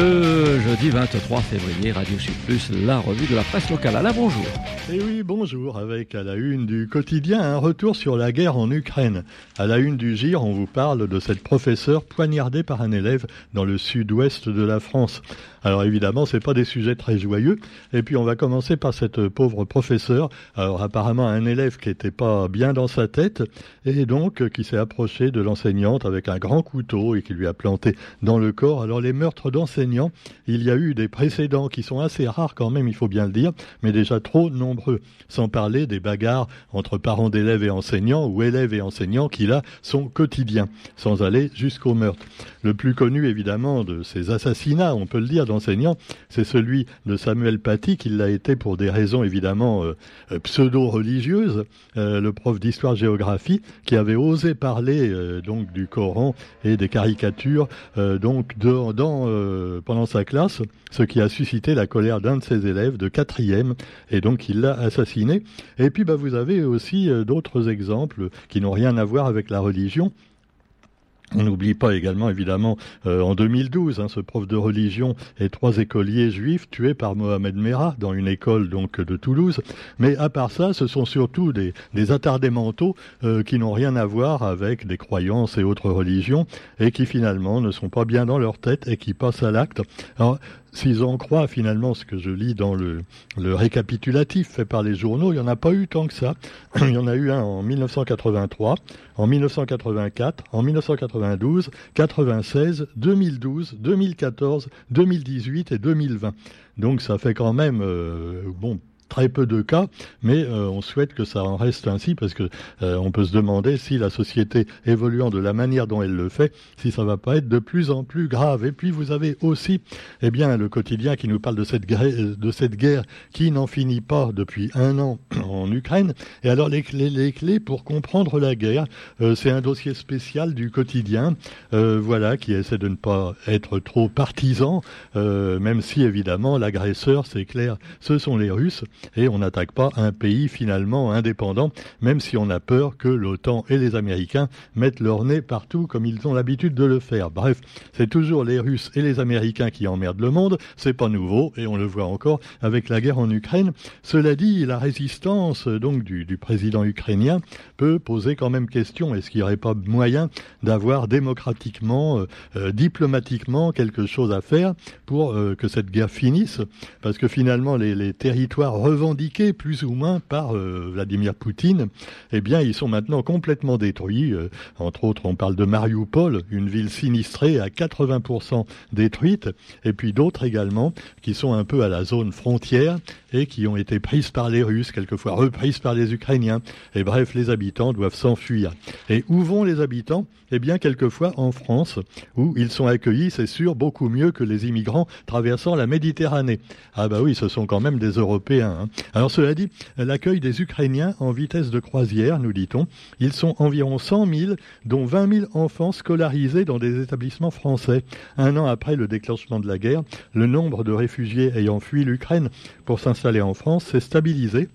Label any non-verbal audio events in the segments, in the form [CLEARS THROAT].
Le jeudi 23 février, Radio Sud Plus, la revue de la presse locale. Alain, bonjour. Et eh oui, bonjour. Avec à la une du quotidien, un retour sur la guerre en Ukraine. À la une du GIR, on vous parle de cette professeure poignardée par un élève dans le sud-ouest de la France. Alors évidemment, c'est pas des sujets très joyeux. Et puis on va commencer par cette pauvre professeure. Alors apparemment un élève qui était pas bien dans sa tête et donc qui s'est approché de l'enseignante avec un grand couteau et qui lui a planté dans le corps. Alors les meurtres d'enseignants, il y a eu des précédents qui sont assez rares quand même, il faut bien le dire, mais déjà trop nombreux. Sans parler des bagarres entre parents d'élèves et enseignants ou élèves et enseignants qui là sont quotidiens, sans aller jusqu'au meurtre. Le plus connu évidemment de ces assassinats, on peut le dire enseignant, c'est celui de Samuel Paty, qui l'a été pour des raisons évidemment euh, euh, pseudo-religieuses, euh, le prof d'histoire-géographie, qui avait osé parler donc du Coran et des caricatures donc dans, pendant sa classe, ce qui a suscité la colère d'un de ses élèves de quatrième, et donc il l'a assassiné. Et puis bah, vous avez aussi d'autres exemples qui n'ont rien à voir avec la religion. On n'oublie pas également, évidemment, euh, en 2012, hein, ce prof de religion et trois écoliers juifs tués par Mohamed Merah dans une école donc de Toulouse. Mais à part ça, ce sont surtout des, des attardés mentaux euh, qui n'ont rien à voir avec des croyances et autres religions et qui finalement ne sont pas bien dans leur tête et qui passent à l'acte. S'ils en croient finalement ce que je lis dans le, le, récapitulatif fait par les journaux, il n'y en a pas eu tant que ça. [CLEARS THROAT] il y en a eu un en 1983, en 1984, en 1992, 96, 2012, 2014, 2018 et 2020. Donc ça fait quand même, euh, bon, très peu de cas, mais euh, on souhaite que ça en reste ainsi parce que euh, on peut se demander si la société évoluant de la manière dont elle le fait, si ça va pas être de plus en plus grave. Et puis vous avez aussi, eh bien, le quotidien qui nous parle de cette guerre, qui n'en finit pas depuis un an [CLEARS THROAT] en Ukraine. Et alors les clés, les clés pour comprendre la guerre, euh, c'est un dossier spécial du quotidien, voilà, qui essaie de ne pas être trop partisan, même si évidemment l'agresseur, c'est clair, ce sont les Russes et on n'attaque pas un pays finalement indépendant, même si on a peur que l'OTAN et les Américains mettent leur nez partout comme ils ont l'habitude de le faire. Bref, c'est toujours les Russes et les Américains qui emmerdent le monde, c'est pas nouveau et on le voit encore avec la guerre en Ukraine. Cela dit, la résistance donc du, président ukrainien peut poser quand même question. Est-ce qu'il n'y aurait pas moyen d'avoir démocratiquement, euh, euh, diplomatiquement quelque chose à faire pour euh, que cette guerre finisse? Parce que finalement, les, les territoires revendiqués plus ou moins par euh, Vladimir Poutine, eh bien, ils sont maintenant complètement détruits. Euh, entre autres, on parle de Mariupol, une ville sinistrée à 80% détruite, et puis d'autres également qui sont un peu à la zone frontière et qui ont été prises par les Russes, quelquefois reprises par les Ukrainiens. Et bref, les habitants doivent s'enfuir. Et où vont les habitants? Eh bien, quelquefois en France, où ils sont accueillis, c'est sûr, beaucoup mieux que les immigrants traversant la Méditerranée. Ah bah oui, ce sont quand même des Européens. Hein. Alors cela dit, l'accueil des Ukrainiens en vitesse de croisière, nous dit-on, ils sont environ 100 000, dont 20 000 enfants scolarisés dans des établissements français. Un an après le déclenchement de la guerre, le nombre de réfugiés ayant fui l'Ukraine pour s'installer en France s'est stabilisé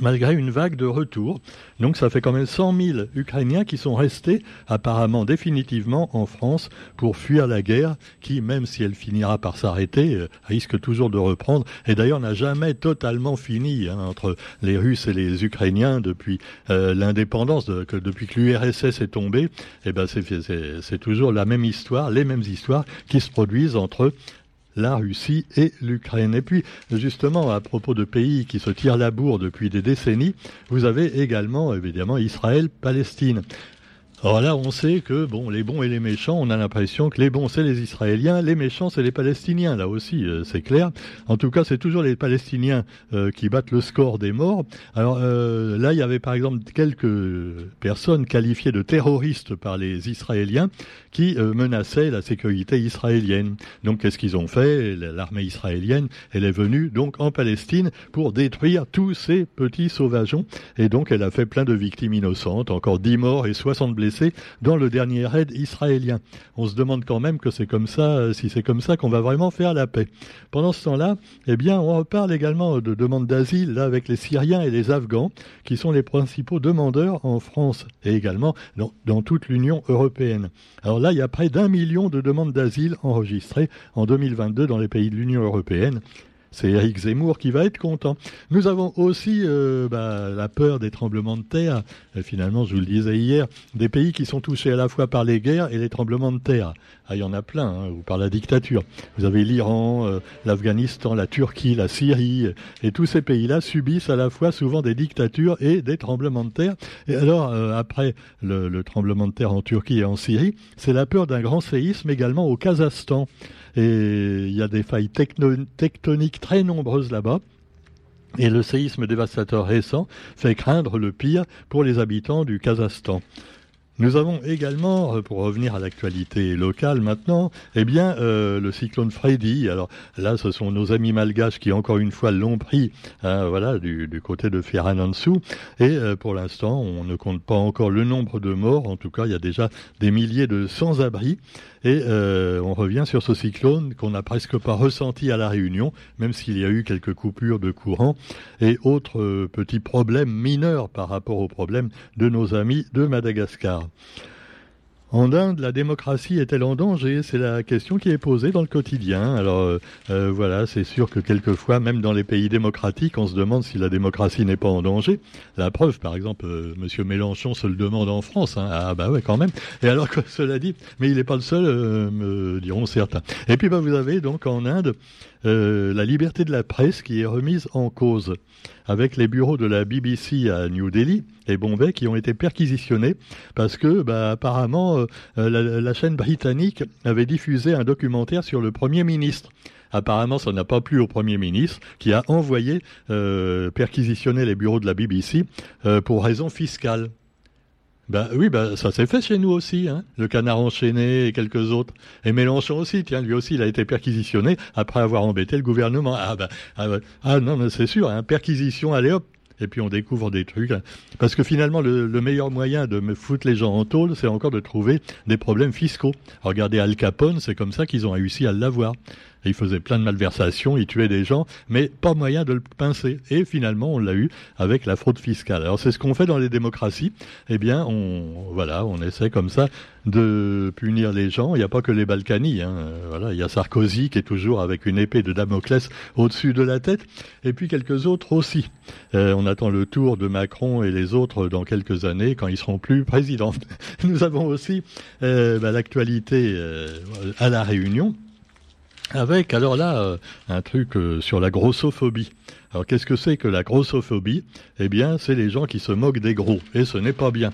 malgré une vague de retour. Donc ça fait quand même 100 000 Ukrainiens qui sont restés apparemment définitivement en France pour fuir la guerre qui, même si elle finira par s'arrêter, euh, risque toujours de reprendre. Et d'ailleurs n'a jamais totalement fini hein, entre les Russes et les Ukrainiens depuis euh, l'indépendance, que depuis que l'URSS est tombée. Et eh ben c'est toujours la même histoire, les mêmes histoires qui se produisent entre la Russie et l'Ukraine. Et puis, justement, à propos de pays qui se tirent la bourre depuis des décennies, vous avez également, évidemment, Israël-Palestine. Alors là, on sait que bon, les bons et les méchants, on a l'impression que les bons c'est les Israéliens, les méchants c'est les Palestiniens. Là aussi, euh, c'est clair. En tout cas, c'est toujours les Palestiniens euh, qui battent le score des morts. Alors euh, là, il y avait par exemple quelques personnes qualifiées de terroristes par les Israéliens qui menaçaient la sécurité israélienne. Donc, qu'est-ce qu'ils ont fait? L'armée israélienne, elle est venue donc en Palestine pour détruire tous ces petits sauvageons. Et donc, elle a fait plein de victimes innocentes, encore 10 morts et 60 blessés dans le dernier raid israélien. On se demande quand même que c'est comme ça, si c'est comme ça qu'on va vraiment faire la paix. Pendant ce temps-là, eh bien, on reparle également de demandes d'asile avec les Syriens et les Afghans, qui sont les principaux demandeurs en France et également dans, dans toute l'Union européenne. Alors là, il y a près d'un million de demandes d'asile enregistrées en 2022 dans les pays de l'Union européenne. C'est Eric Zemmour qui va être content. Nous avons aussi euh, bah, la peur des tremblements de terre. Et finalement, je vous le disais hier, des pays qui sont touchés à la fois par les guerres et les tremblements de terre. Ah, il y en a plein, hein, ou par la dictature. Vous avez l'Iran, euh, l'Afghanistan, la Turquie, la Syrie, et tous ces pays-là subissent à la fois souvent des dictatures et des tremblements de terre. Et alors, euh, après le tremblement de terre en Turquie et en Syrie, c'est la peur d'un grand séisme également au Kazakhstan. Et il y a des failles tectoniques très nombreuses là-bas. Et le séisme dévastateur récent fait craindre le pire pour les habitants du Kazakhstan. Nous avons également, euh, pour revenir à l'actualité locale maintenant, eh bien euh, le cyclone Freddy. Alors là, ce sont nos amis malgaches qui encore une fois l'ont pris, hein, voilà, du, côté de Firanansu. Et euh, pour l'instant, on ne compte pas encore le nombre de morts. En tout cas, il y a déjà des milliers de sans-abri. Et on revient sur ce cyclone qu'on n'a presque pas ressenti à la Réunion, même s'il y a eu quelques coupures de courant et autres petits problèmes mineurs par rapport aux problèmes de nos amis de Madagascar. En Inde, la démocratie est-elle en danger? C'est la question qui est posée dans le quotidien. Alors euh, euh, voilà, c'est sûr que quelquefois, même dans les pays démocratiques, on se demande si la démocratie n'est pas en danger. La preuve, par exemple, euh, Monsieur Mélenchon se le demande en France. Hein. Ah bah ouais, quand même. Et alors que [LAUGHS] cela dit, mais il n'est pas le seul, me diront certains. Et puis bah, vous avez donc en Inde la liberté de la presse qui est remise en cause avec les bureaux de la BBC à New Delhi et Bombay qui ont été perquisitionnés parce que bah, apparemment euh, la, la, chaîne britannique avait diffusé un documentaire sur le Premier ministre. Apparemment, ça n'a pas plu au Premier ministre qui a envoyé euh, perquisitionner les bureaux de la BBC euh, pour raison fiscale. Ben oui, ben ça s'est fait chez nous aussi, hein. Le canard enchaîné et quelques autres. Et Mélenchon aussi, tiens, lui aussi, il a été perquisitionné après avoir embêté le gouvernement. Ah ben, ah, ben, ah non, mais c'est sûr, hein, perquisition, allez hop, et puis on découvre des trucs. Hein. Parce que finalement, le, meilleur moyen de me foutre les gens en tôle, c'est encore de trouver des problèmes fiscaux. Regardez Al Capone, c'est comme ça qu'ils ont réussi à l'avoir il faisait plein de malversations, il tuait des gens, mais pas moyen de le pincer. Et finalement, on l'a eu avec la fraude fiscale. Alors c'est ce qu'on fait dans les démocraties. Eh bien, on voilà, on essaie comme ça de punir les gens. Il n'y a pas que les Balkany. Hein. Voilà, il y a Sarkozy qui est toujours avec une épée de Damoclès au-dessus de la tête, et puis quelques autres aussi. Euh, on attend le tour de Macron et les autres dans quelques années quand ils seront plus présidents. [LAUGHS] Nous avons aussi euh, bah, l'actualité euh, à la Réunion avec alors là euh, un truc euh, sur la grossophobie. Alors qu'est-ce que c'est que la grossophobie? Eh bien, c'est les gens qui se moquent des gros, et ce n'est pas bien.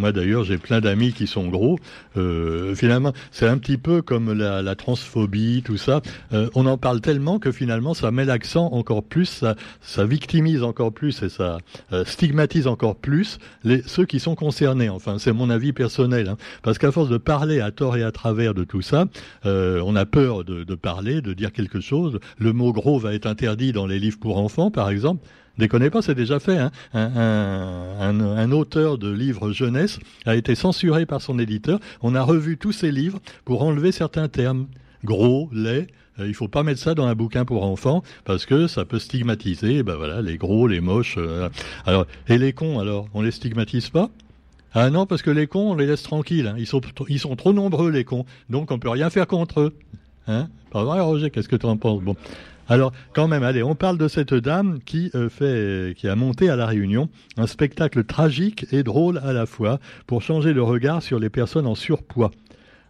Moi d'ailleurs, j'ai plein d'amis qui sont gros. Euh, finalement, c'est un petit peu comme la, transphobie, tout ça. Euh, on en parle tellement que finalement, ça met l'accent encore plus, ça, ça, victimise encore plus et ça euh, stigmatise encore plus les, ceux qui sont concernés. Enfin, c'est mon avis personnel. Hein. Parce qu'à force de parler à tort et à travers de tout ça, euh, on a peur de, de parler, de dire quelque chose. Le mot gros va être interdit dans les livres pour enfants, par exemple. Déconnez pas, c'est déjà fait. Hein. Un, auteur de livres jeunesse a été censuré par son éditeur. On a revu tous ses livres pour enlever certains termes. Gros, laid, euh, il faut pas mettre ça dans un bouquin pour enfants parce que ça peut stigmatiser. Ben les gros, les moches. Euh, alors et les cons alors, on les stigmatise pas? Ah non, parce que les cons, on les laisse tranquilles. Hein. Ils sont ils sont trop nombreux les cons, donc on peut rien faire contre eux. Hein? Vrai, Roger Qu'est-ce que tu en penses. Alors, quand même, allez, on parle de cette dame qui euh, fait, qui a monté à la Réunion un spectacle tragique et drôle à la fois pour changer le regard sur les personnes en surpoids.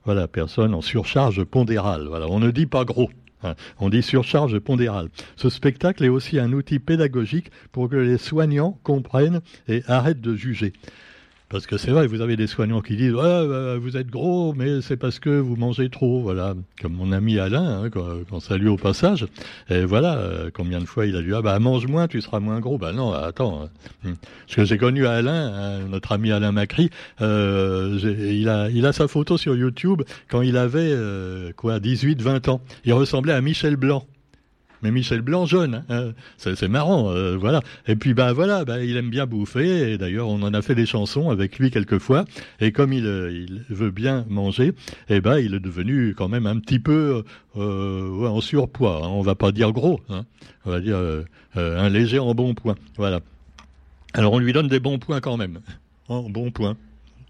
Voilà, personnes en surcharge pondérale. On ne dit pas gros. Hein. on dit surcharge pondérale. Ce spectacle est aussi un outil pédagogique pour que les soignants comprennent et arrêtent de juger. Parce que c'est vrai, vous avez des soignants qui disent ouais, vous êtes gros, mais c'est parce que vous mangez trop. Voilà, comme mon ami Alain, hein, qu'on salue au passage. Et voilà, euh, combien de fois il a dit ah bah mange moins, tu seras moins gros. Bah non, attends. Hein. Hmm. Parce que j'ai connu Alain, hein, notre ami Alain Macri. Euh, il a il a sa photo sur YouTube quand il avait euh, quoi 18, 20 ans. Il ressemblait à Michel Blanc. Mais Michel Blanc jeune, hein, c'est marrant, euh, voilà. Et puis bah voilà, bah, il aime bien bouffer, et d'ailleurs on en a fait des chansons avec lui quelquefois, et comme il, euh, veut bien manger, et eh ben il est devenu quand même un petit peu euh, en surpoids, hein. on va pas dire gros, hein, on va dire un léger en bon point, voilà. Alors on lui donne des bons points quand même, en bon point.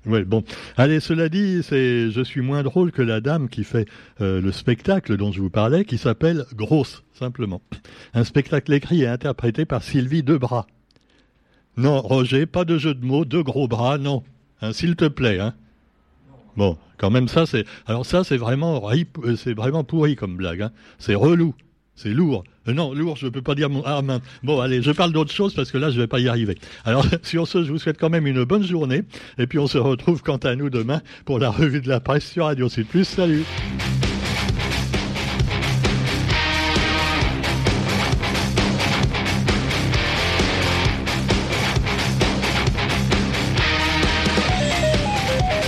Oui, bon. Allez, cela dit, c'est je suis moins drôle que la dame qui fait euh, le spectacle dont je vous parlais, qui s'appelle Grosse, simplement. Un spectacle écrit et interprété par Sylvie Debras. Non, Roger, pas de jeu de mots, de gros bras, non. Hein, S'il te plaît, hein. Bon, quand même ça, c'est. Alors ça, c'est vraiment, euh, c'est vraiment pourri comme blague. Hein. C'est relou. C'est lourd. Euh, non, lourd, je ne peux pas dire mon ah Bon, allez, je parle d'autre chose parce que là, je ne vais pas y arriver. Alors, [LAUGHS] sur ce, je vous souhaite quand même une bonne journée. Et puis, on se retrouve quant à nous demain pour la revue de la presse sur Radio Sud Plus. Salut